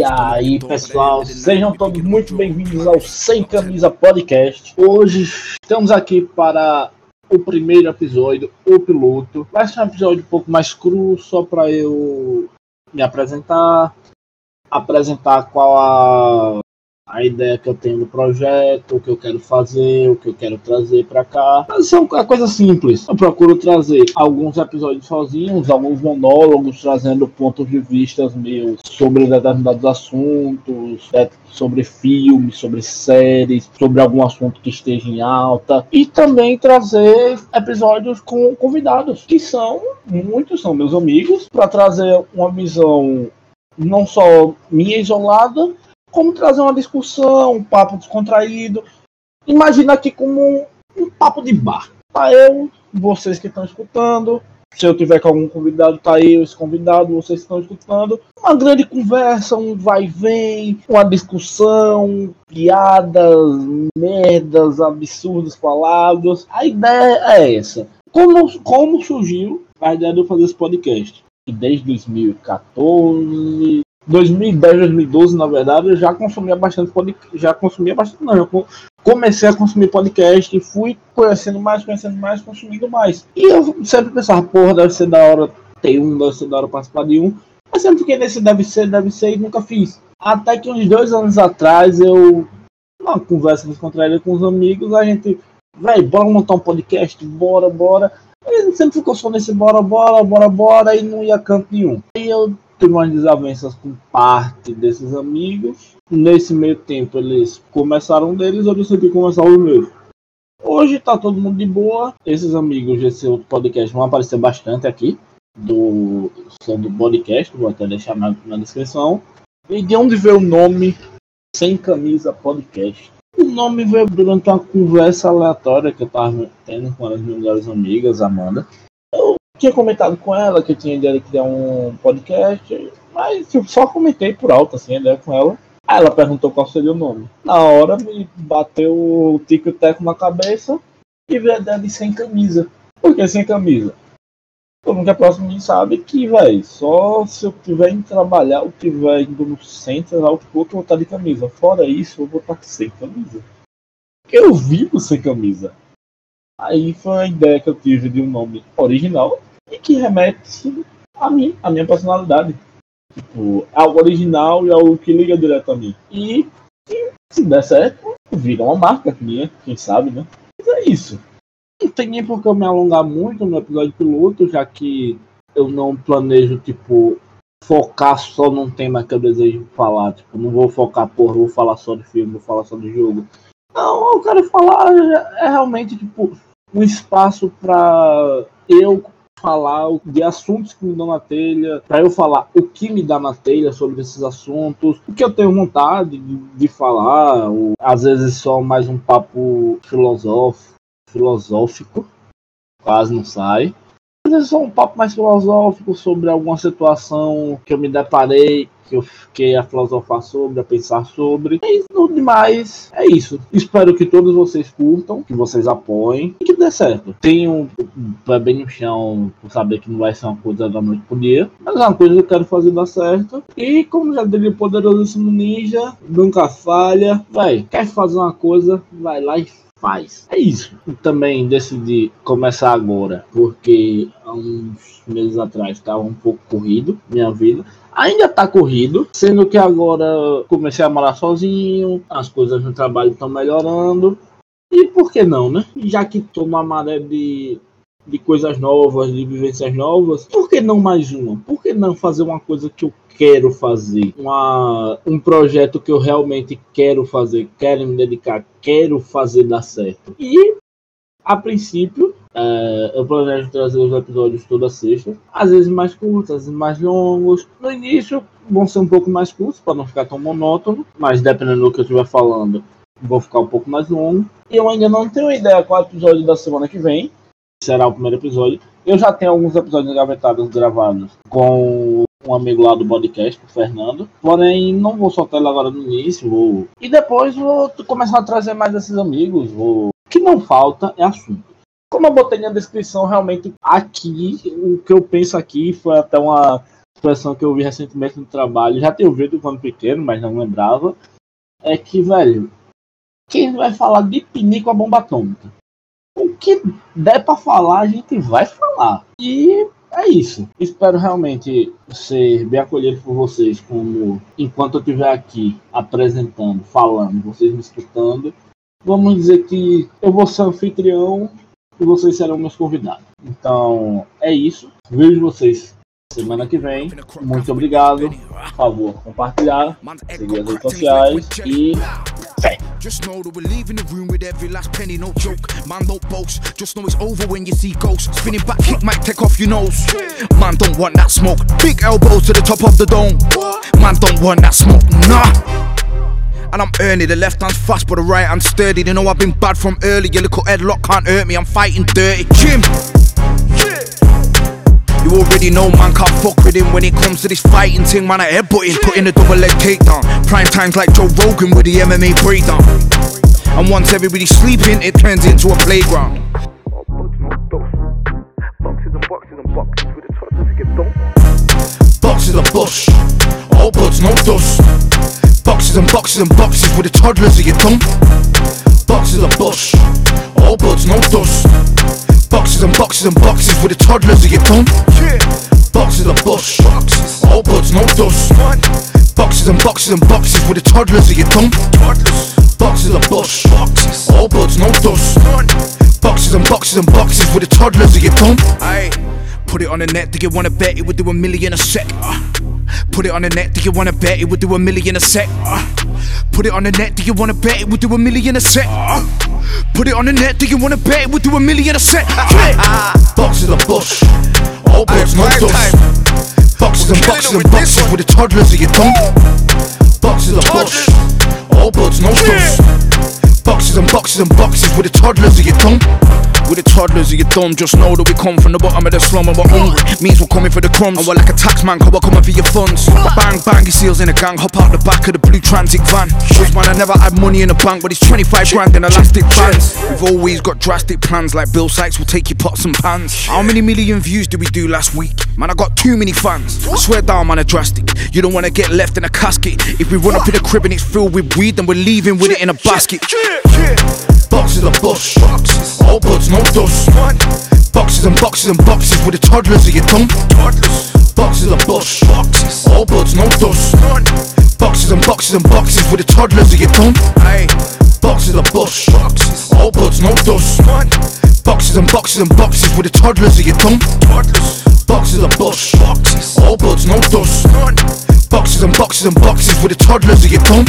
E aí, pessoal, sejam todos muito bem-vindos ao Sem Camisa Podcast. Hoje estamos aqui para o primeiro episódio, o piloto. Vai ser um episódio um pouco mais cru, só para eu me apresentar, apresentar qual a a ideia que eu tenho do projeto, o que eu quero fazer, o que eu quero trazer para cá. Mas é uma coisa simples. Eu procuro trazer alguns episódios sozinhos, alguns monólogos, trazendo pontos de vista meus sobre determinados assuntos, né, sobre filmes, sobre séries, sobre algum assunto que esteja em alta. E também trazer episódios com convidados, que são, muitos são meus amigos, para trazer uma visão não só minha isolada, como trazer uma discussão, um papo descontraído. Imagina aqui como um, um papo de bar. Tá eu, vocês que estão escutando. Se eu tiver com algum convidado, tá eu, esse convidado, vocês estão escutando. Uma grande conversa, um vai e vem, uma discussão, piadas, merdas, absurdos falados. A ideia é essa. Como, como surgiu a ideia de eu fazer esse podcast? Desde 2014, 2010, 2012, na verdade, eu já consumia bastante podcast. Já consumia bastante, não. Eu comecei a consumir podcast e fui conhecendo mais, conhecendo mais, consumindo mais. E eu sempre pensava, porra, deve ser da hora ter um, deve ser da hora participar de um. Mas sempre fiquei nesse deve ser, deve ser e nunca fiz. Até que uns dois anos atrás eu, numa conversa descontraída com os amigos, a gente, velho, bora montar um podcast, bora, bora. E gente sempre ficou só nesse bora, bora, bora, bora e não ia canto nenhum. Eu tive umas desavenças com parte desses amigos. Nesse meio tempo eles começaram deles, eu decidi começar os meus. Hoje tá todo mundo de boa. Esses amigos desse outro podcast vão aparecer bastante aqui. Do, do podcast, vou até deixar na, na descrição. E de onde veio o nome Sem Camisa Podcast? O nome veio durante uma conversa aleatória que eu tava tendo com as minhas melhores amigas, Amanda tinha comentado com ela que eu tinha ideia de criar um podcast, mas eu só comentei por alto, assim, a ideia com ela. Aí ela perguntou qual seria o nome. Na hora me bateu o tico teco na cabeça e veio a ideia de sem camisa. Por que sem camisa? Todo mundo que é próximo de mim sabe que, velho, só se eu tiver indo trabalhar ou tiver indo no centro, eu vou estar de camisa. Fora isso, eu vou estar sem camisa. Eu vivo sem camisa. Aí foi a ideia que eu tive de um nome original e que remete a mim, a minha personalidade. Tipo, é algo original e algo que liga direto a mim. E, se der certo, vira uma marca minha, quem sabe, né? Mas é isso. Não tem nem por que eu me alongar muito no episódio piloto, já que eu não planejo, tipo, focar só num tema que eu desejo falar. Tipo, não vou focar, porra, vou falar só de filme, vou falar só de jogo. Não, eu quero falar é realmente, tipo, um espaço para eu falar de assuntos que me dão na telha, para eu falar o que me dá na telha sobre esses assuntos, o que eu tenho vontade de, de falar, ou, às vezes só mais um papo filosófico, filosófico, quase não sai. Às vezes só um papo mais filosófico sobre alguma situação que eu me deparei que eu fiquei a filosofar sobre, a pensar sobre. E no demais, é isso. Espero que todos vocês curtam, que vocês apoiem e que dê certo. Tenho pé bem no chão por saber que não vai ser uma coisa da noite pro dia, mas é uma coisa que eu quero fazer dar certo. E como já diria o poderosíssimo ninja, nunca falha. Vai, quer fazer uma coisa, vai lá e faz. É isso. também decidi começar agora, porque há uns meses atrás estava um pouco corrido minha vida ainda tá corrido, sendo que agora comecei a morar sozinho, as coisas no trabalho estão melhorando. E por que não, né? Já que tô numa maré de, de coisas novas, de vivências novas, por que não mais uma? Por que não fazer uma coisa que eu quero fazer? Uma, um projeto que eu realmente quero fazer, quero me dedicar, quero fazer dar certo. E, a princípio, é, eu planejo trazer os episódios toda sexta, às vezes mais curtos, às vezes mais longos. No início vão ser um pouco mais curtos para não ficar tão monótono, mas dependendo do que eu estiver falando, vou ficar um pouco mais longo. E eu ainda não tenho ideia qual episódio da semana que vem será o primeiro episódio. Eu já tenho alguns episódios engavetados gravados com um amigo lá do podcast, o Fernando. Porém, não vou soltar ele agora no início. Vou... E depois vou começar a trazer mais esses amigos. Vou... O que não falta é assunto como eu botei na descrição, realmente aqui, o que eu penso aqui foi até uma expressão que eu vi recentemente no trabalho, já tinha ouvido quando pequeno, mas não lembrava, é que, velho, quem vai falar de pinico a bomba atômica? Que der para falar, a gente vai falar. E é isso. Espero realmente ser bem acolhido por vocês, como enquanto eu estiver aqui apresentando, falando, vocês me escutando. Vamos dizer que eu vou ser anfitrião e vocês serão meus convidados. Então é isso. Vejo vocês semana que vem. Muito obrigado. Por favor, compartilhar, seguir as redes sociais e Just know that we're leaving the room with every last penny, no joke. Man, don't boast. Just know it's over when you see ghosts. Spinning back kick might take off your nose. Man, don't want that smoke. Big elbows to the top of the dome. Man, don't want that smoke. Nah. And I'm early, the left hand's fast, but the right hand's sturdy. They know I've been bad from early. Your little headlock can't hurt me, I'm fighting dirty. Jim! You already know man can't fuck with him when it comes to this fighting thing. Man, I headbutt him, put in a double leg takedown. Prime times like Joe Rogan with the MMA breakdown. And once everybody's sleeping, it turns into a playground. Boxes of bush, all buds, no dust. Boxes and boxes and boxes with the toddlers of your tongue. Boxes of bush, all buds, no dust. Boxes and boxes and boxes with the toddlers of your tongue. Boxes of bush, all buds, no dust. Boxes and boxes and boxes with the toddlers of your tongue. Boxes of bush, Boxes. all buds, no dust. Boxes and boxes and boxes with the toddlers of your tongue. Aye. Put it on the net, do you wanna bet it would do a million a sec? Put it on the net, do you wanna bet it would do a million a sec? Put it on the net, do you wanna bet it would do a million a sec? Put it on the net, do you wanna bet it would do a million a sec? Boxes of bush, all buds, no dust. Boxes and boxes and boxes with the toddlers of your tongue. Boxes of bush, all buds, no dust. Boxes and boxes and boxes with the toddlers of your tongue. With the toddlers of your thumb, just know that we come from the bottom of the slum and we're hungry. Means we're coming for the crumbs. And we're like a tax man, cause we're coming for your funds. Bang, bang, seals in a gang, hop out the back of the blue transit van. Shows man, I never had money in the bank, but it's 25 grand in elastic bands. We've always got drastic plans, like Bill Sykes will take your pots and pans. How many million views did we do last week? Man, I got too many fans. I swear down, man, are drastic. You don't wanna get left in a casket. If we run up in the crib and it's filled with weed, then we're leaving with it in a basket. Boxes of bush, buds, no dust. Boxes and boxes and boxes with the toddlers of your tongue. Boxes of bush, all buds, no dust. Boxes and boxes and boxes with the toddlers of your tongue. Boxes of bush, all buds, no dust. Boxes and boxes and boxes with the toddlers of your tongue. Boxes of bush, all buds, no dust. Boxes and boxes and boxes with the toddlers of your tongue.